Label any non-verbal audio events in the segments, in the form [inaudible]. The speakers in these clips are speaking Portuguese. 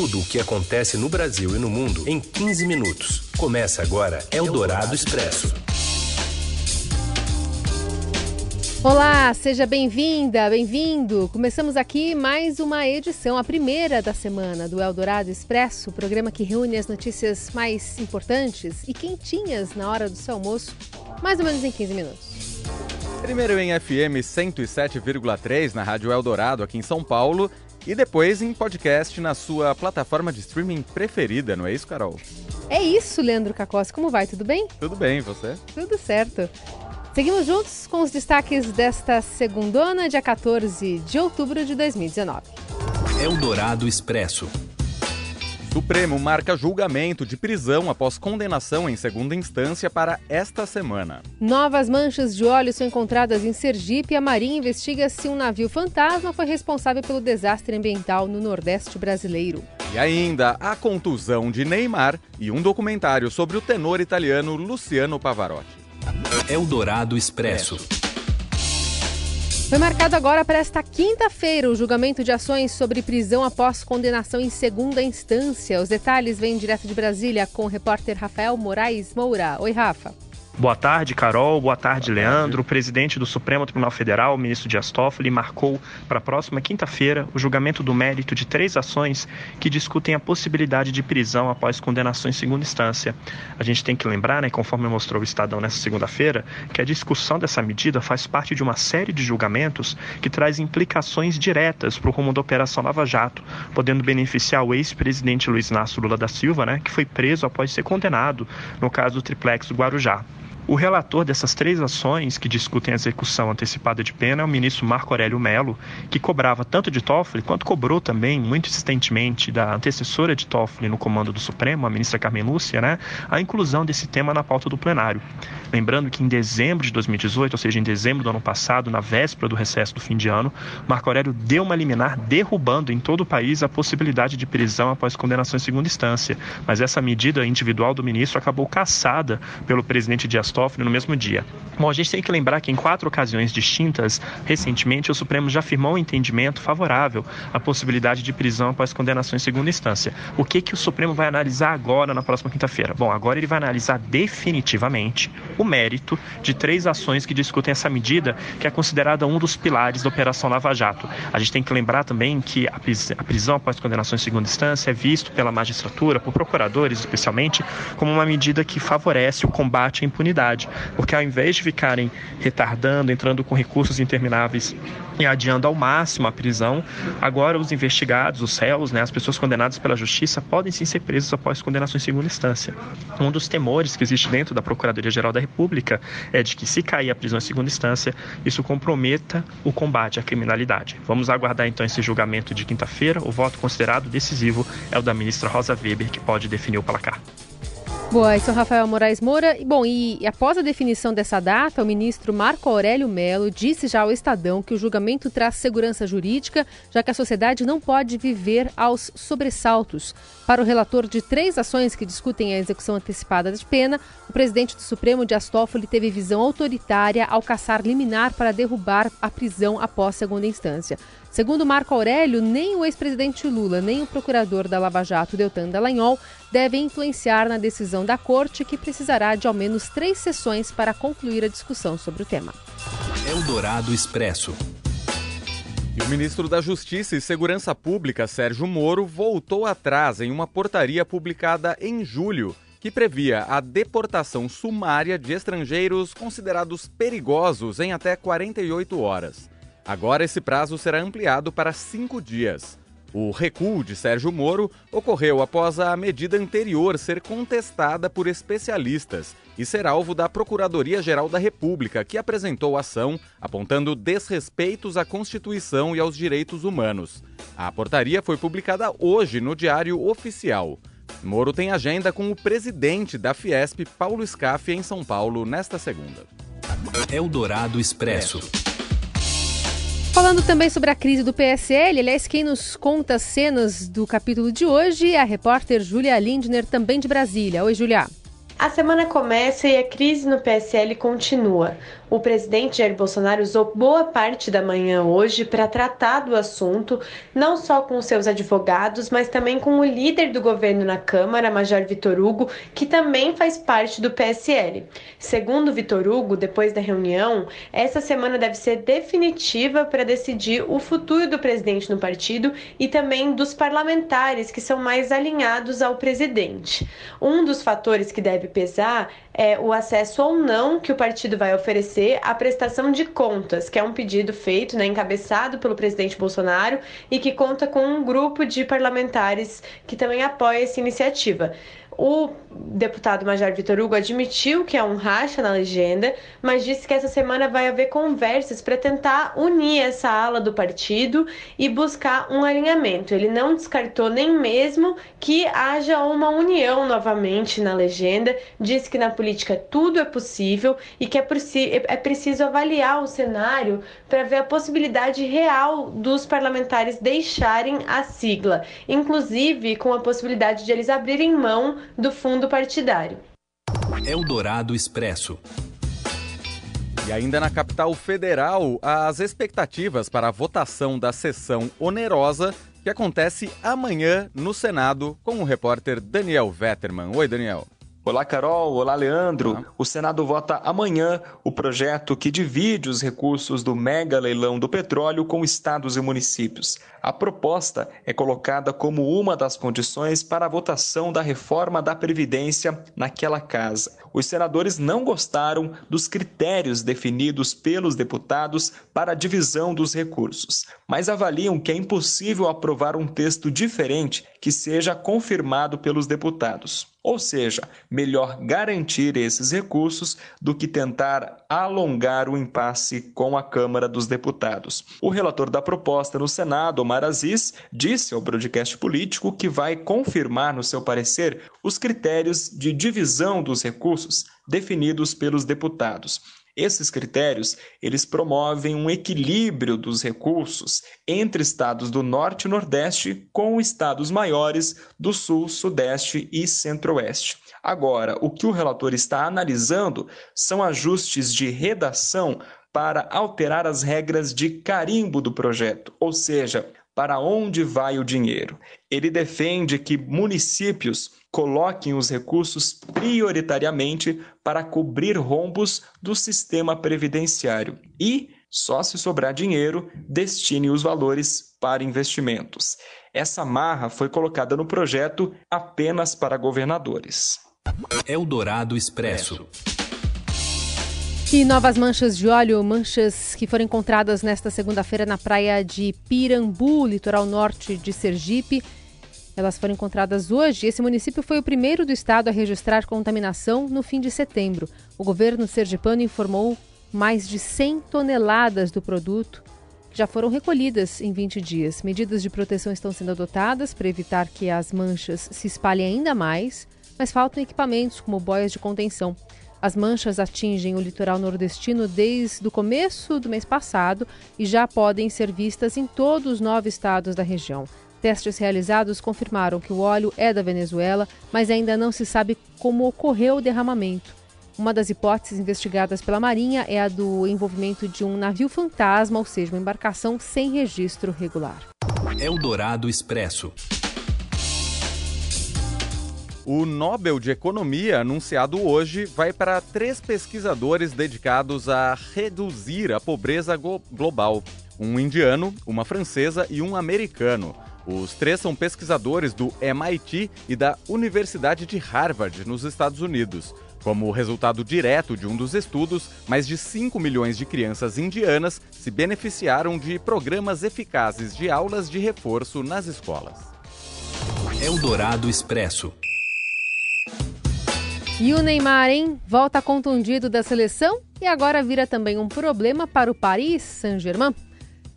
tudo o que acontece no Brasil e no mundo em 15 minutos. Começa agora Eldorado Expresso. Olá, seja bem-vinda, bem-vindo. Começamos aqui mais uma edição, a primeira da semana do Eldorado Expresso, programa que reúne as notícias mais importantes e quentinhas na hora do seu almoço, mais ou menos em 15 minutos. Primeiro em FM 107,3 na Rádio Eldorado, aqui em São Paulo, e depois em podcast na sua plataforma de streaming preferida, não é isso, Carol? É isso, Leandro Cacossi. Como vai? Tudo bem? Tudo bem, você? Tudo certo. Seguimos juntos com os destaques desta segundona, dia 14 de outubro de 2019. Eldorado Expresso. Supremo marca julgamento de prisão após condenação em segunda instância para esta semana. Novas manchas de óleo são encontradas em Sergipe e a Marinha investiga se um navio fantasma foi responsável pelo desastre ambiental no Nordeste brasileiro. E ainda a contusão de Neymar e um documentário sobre o tenor italiano Luciano Pavarotti. Eldorado Expresso. Foi marcado agora para esta quinta-feira o julgamento de ações sobre prisão após condenação em segunda instância. Os detalhes vêm direto de Brasília com o repórter Rafael Moraes Moura. Oi, Rafa. Boa tarde, Carol. Boa tarde, Boa Leandro. O presidente do Supremo Tribunal Federal, o ministro Dias Toffoli, marcou para a próxima quinta-feira o julgamento do mérito de três ações que discutem a possibilidade de prisão após condenação em segunda instância. A gente tem que lembrar, né, conforme mostrou o Estadão nessa segunda-feira, que a discussão dessa medida faz parte de uma série de julgamentos que traz implicações diretas para o rumo da Operação Lava Jato, podendo beneficiar o ex-presidente Luiz Inácio Lula da Silva, né, que foi preso após ser condenado no caso do triplex do Guarujá. O relator dessas três ações que discutem a execução antecipada de pena é o ministro Marco Aurélio Melo, que cobrava tanto de Toffoli quanto cobrou também, muito insistentemente, da antecessora de Toffoli no comando do Supremo, a ministra Carmen Lúcia, né, a inclusão desse tema na pauta do plenário. Lembrando que em dezembro de 2018, ou seja, em dezembro do ano passado, na véspera do recesso do fim de ano, Marco Aurélio deu uma liminar derrubando em todo o país a possibilidade de prisão após condenação em segunda instância. Mas essa medida individual do ministro acabou caçada pelo presidente Dias Toffoli no mesmo dia. Bom, a gente tem que lembrar que em quatro ocasiões distintas, recentemente, o Supremo já afirmou um entendimento favorável à possibilidade de prisão após condenação em segunda instância. O que, que o Supremo vai analisar agora, na próxima quinta-feira? Bom, agora ele vai analisar definitivamente o mérito de três ações que discutem essa medida, que é considerada um dos pilares da Operação Lava Jato. A gente tem que lembrar também que a prisão após condenação em segunda instância é visto pela magistratura, por procuradores especialmente, como uma medida que favorece o combate à impunidade porque ao invés de ficarem retardando, entrando com recursos intermináveis e adiando ao máximo a prisão, agora os investigados, os réus, né, as pessoas condenadas pela justiça, podem sim ser presos após condenação em segunda instância. Um dos temores que existe dentro da Procuradoria-Geral da República é de que, se cair a prisão em segunda instância, isso comprometa o combate à criminalidade. Vamos aguardar então esse julgamento de quinta-feira. O voto considerado decisivo é o da ministra Rosa Weber, que pode definir o placar. Boa, esse é o Rafael Moraes Moura. Bom, e após a definição dessa data, o ministro Marco Aurélio Melo disse já ao Estadão que o julgamento traz segurança jurídica, já que a sociedade não pode viver aos sobressaltos. Para o relator de três ações que discutem a execução antecipada de pena, o presidente do Supremo, Dias Toffoli, teve visão autoritária ao caçar liminar para derrubar a prisão após segunda instância. Segundo Marco Aurélio, nem o ex-presidente Lula, nem o procurador da Lava Jato, Deltan Dallagnol, devem influenciar na decisão da corte, que precisará de ao menos três sessões para concluir a discussão sobre o tema. Eldorado Expresso. E o ministro da Justiça e Segurança Pública, Sérgio Moro, voltou atrás em uma portaria publicada em julho que previa a deportação sumária de estrangeiros considerados perigosos em até 48 horas. Agora esse prazo será ampliado para cinco dias. O recuo de Sérgio Moro ocorreu após a medida anterior ser contestada por especialistas e ser alvo da Procuradoria-Geral da República, que apresentou ação apontando desrespeitos à Constituição e aos direitos humanos. A portaria foi publicada hoje no Diário Oficial. Moro tem agenda com o presidente da Fiesp, Paulo Scaff, em São Paulo, nesta segunda. Eldorado Expresso. Falando também sobre a crise do PSL, aliás, quem nos conta as cenas do capítulo de hoje é a repórter Julia Lindner, também de Brasília. Oi, Julia. A semana começa e a crise no PSL continua. O presidente Jair Bolsonaro usou boa parte da manhã hoje para tratar do assunto, não só com seus advogados, mas também com o líder do governo na Câmara, Major Vitor Hugo, que também faz parte do PSL. Segundo Vitor Hugo, depois da reunião, essa semana deve ser definitiva para decidir o futuro do presidente no partido e também dos parlamentares que são mais alinhados ao presidente. Um dos fatores que deve pesar é o acesso ou não que o partido vai oferecer à prestação de contas, que é um pedido feito, né, encabeçado pelo presidente Bolsonaro e que conta com um grupo de parlamentares que também apoia essa iniciativa. O deputado Major Vitor Hugo admitiu que é um racha na legenda, mas disse que essa semana vai haver conversas para tentar unir essa ala do partido e buscar um alinhamento. Ele não descartou nem mesmo que haja uma união novamente na legenda, disse que na política tudo é possível e que é, é preciso avaliar o cenário para ver a possibilidade real dos parlamentares deixarem a sigla, inclusive com a possibilidade de eles abrirem mão do fundo partidário. Eldorado Expresso. E ainda na capital federal, as expectativas para a votação da sessão onerosa que acontece amanhã no Senado com o repórter Daniel Vetterman. Oi, Daniel. Olá, Carol. Olá, Leandro. O Senado vota amanhã o projeto que divide os recursos do mega leilão do petróleo com estados e municípios. A proposta é colocada como uma das condições para a votação da reforma da Previdência naquela casa. Os senadores não gostaram dos critérios definidos pelos deputados para a divisão dos recursos, mas avaliam que é impossível aprovar um texto diferente que seja confirmado pelos deputados. Ou seja, melhor garantir esses recursos do que tentar alongar o impasse com a Câmara dos Deputados. O relator da proposta no Senado, Omar Aziz, disse ao broadcast político que vai confirmar no seu parecer os critérios de divisão dos recursos definidos pelos deputados. Esses critérios, eles promovem um equilíbrio dos recursos entre estados do Norte e Nordeste com estados maiores do Sul, Sudeste e Centro-Oeste. Agora, o que o relator está analisando são ajustes de redação para alterar as regras de carimbo do projeto, ou seja, para onde vai o dinheiro. Ele defende que municípios coloquem os recursos prioritariamente para cobrir rombos do sistema previdenciário e, só se sobrar dinheiro, destine os valores para investimentos. Essa marra foi colocada no projeto apenas para governadores. Eldorado Expresso. E novas manchas de óleo, manchas que foram encontradas nesta segunda-feira na praia de Pirambu, litoral norte de Sergipe. Elas foram encontradas hoje. Esse município foi o primeiro do estado a registrar contaminação no fim de setembro. O governo sergipano informou mais de 100 toneladas do produto que já foram recolhidas em 20 dias. Medidas de proteção estão sendo adotadas para evitar que as manchas se espalhem ainda mais, mas faltam equipamentos como boias de contenção. As manchas atingem o litoral nordestino desde o começo do mês passado e já podem ser vistas em todos os nove estados da região. Testes realizados confirmaram que o óleo é da Venezuela, mas ainda não se sabe como ocorreu o derramamento. Uma das hipóteses investigadas pela Marinha é a do envolvimento de um navio fantasma, ou seja, uma embarcação sem registro regular. Eldorado Expresso. O Nobel de Economia, anunciado hoje, vai para três pesquisadores dedicados a reduzir a pobreza global: um indiano, uma francesa e um americano. Os três são pesquisadores do MIT e da Universidade de Harvard, nos Estados Unidos. Como resultado direto de um dos estudos, mais de 5 milhões de crianças indianas se beneficiaram de programas eficazes de aulas de reforço nas escolas. Eldorado Expresso. E o Neymar, hein? Volta contundido da seleção e agora vira também um problema para o Paris Saint-Germain.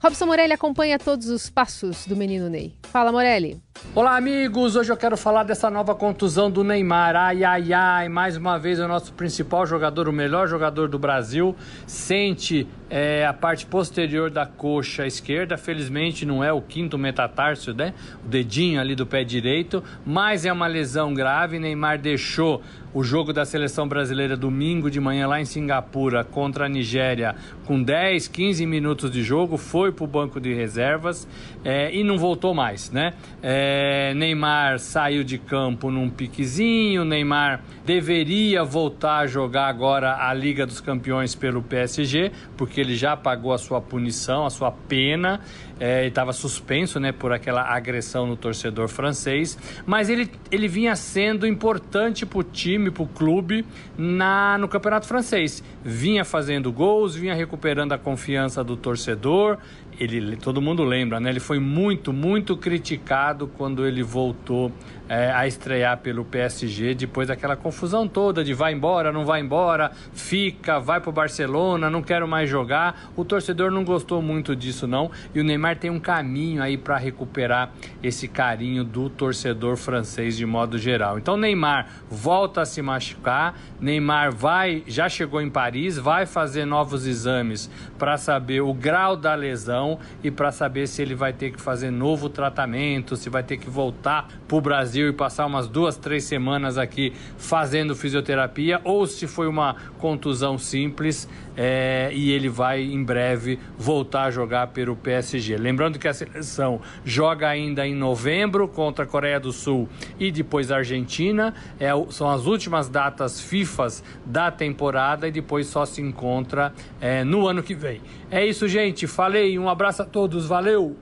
Robson Morelli acompanha todos os passos do menino Ney. Fala, Morelli. Olá, amigos! Hoje eu quero falar dessa nova contusão do Neymar. Ai, ai, ai! Mais uma vez, o nosso principal jogador, o melhor jogador do Brasil, sente é, a parte posterior da coxa esquerda. Felizmente, não é o quinto metatarso, né? O dedinho ali do pé direito, mas é uma lesão grave. Neymar deixou o jogo da seleção brasileira domingo de manhã lá em Singapura contra a Nigéria com 10, 15 minutos de jogo, foi para o banco de reservas é, e não voltou mais, né? É, Neymar saiu de campo num piquezinho, Neymar deveria voltar a jogar agora a Liga dos Campeões pelo PSG, porque ele já pagou a sua punição, a sua pena, é, estava suspenso né, por aquela agressão no torcedor francês, mas ele, ele vinha sendo importante para o time, para o clube, na, no campeonato francês. Vinha fazendo gols, vinha recuperando a confiança do torcedor, ele, todo mundo lembra, né? Ele foi muito, muito criticado quando ele voltou é, a estrear pelo PSG depois daquela confusão toda de vai embora, não vai embora, fica, vai para o Barcelona, não quero mais jogar. O torcedor não gostou muito disso não e o Neymar tem um caminho aí para recuperar esse carinho do torcedor francês de modo geral. Então Neymar volta a se machucar, Neymar vai, já chegou em Paris, vai fazer novos exames para saber o grau da lesão e para saber se ele vai ter que fazer novo tratamento, se vai ter que voltar para o Brasil e passar umas duas, três semanas aqui fazendo fisioterapia, ou se foi uma contusão simples é, e ele vai em breve voltar a jogar pelo PSG. Lembrando que a seleção joga ainda em novembro contra a Coreia do Sul e depois a Argentina. É, são as últimas datas FIFAs da temporada e depois só se encontra é, no ano que vem. É isso, gente. Falei. Um abraço a todos. Valeu!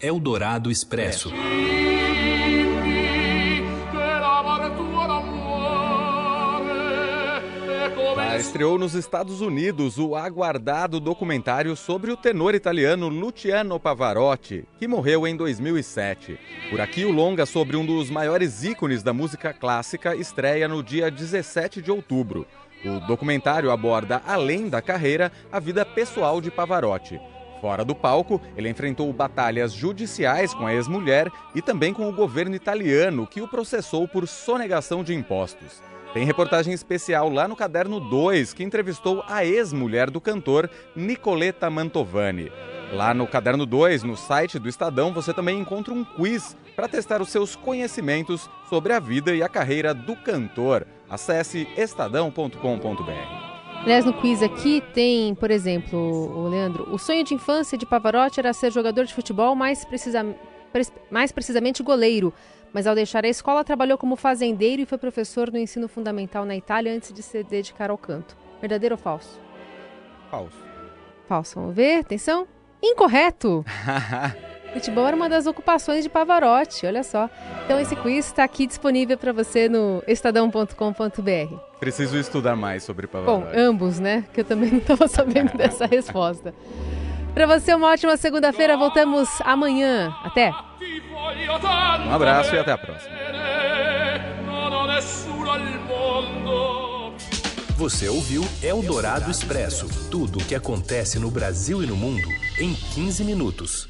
Eldorado Expresso. estreou nos Estados Unidos o aguardado documentário sobre o tenor italiano Luciano Pavarotti, que morreu em 2007. Por aqui, o longa sobre um dos maiores ícones da música clássica estreia no dia 17 de outubro. O documentário aborda, além da carreira, a vida pessoal de Pavarotti. Fora do palco, ele enfrentou batalhas judiciais com a ex-mulher e também com o governo italiano, que o processou por sonegação de impostos. Tem reportagem especial lá no Caderno 2, que entrevistou a ex-mulher do cantor, Nicoleta Mantovani. Lá no Caderno 2, no site do Estadão, você também encontra um quiz para testar os seus conhecimentos sobre a vida e a carreira do cantor. Acesse estadão.com.br. Aliás, no quiz aqui tem, por exemplo, o Leandro, o sonho de infância de Pavarotti era ser jogador de futebol, mais, precisa, mais precisamente goleiro mas ao deixar a escola trabalhou como fazendeiro e foi professor no ensino fundamental na Itália antes de se dedicar ao canto. Verdadeiro ou falso? Falso. Falso. Vamos ver, atenção. Incorreto! [laughs] Futebol era uma das ocupações de Pavarotti, olha só. Então esse quiz está aqui disponível para você no estadão.com.br. Preciso estudar mais sobre Pavarotti. Bom, ambos, né? Que eu também [laughs] não estava sabendo dessa [laughs] resposta. Para você, uma ótima segunda-feira. Voltamos amanhã. Até! Um abraço e até a próxima. Você ouviu Eldorado Expresso tudo o que acontece no Brasil e no mundo em 15 minutos.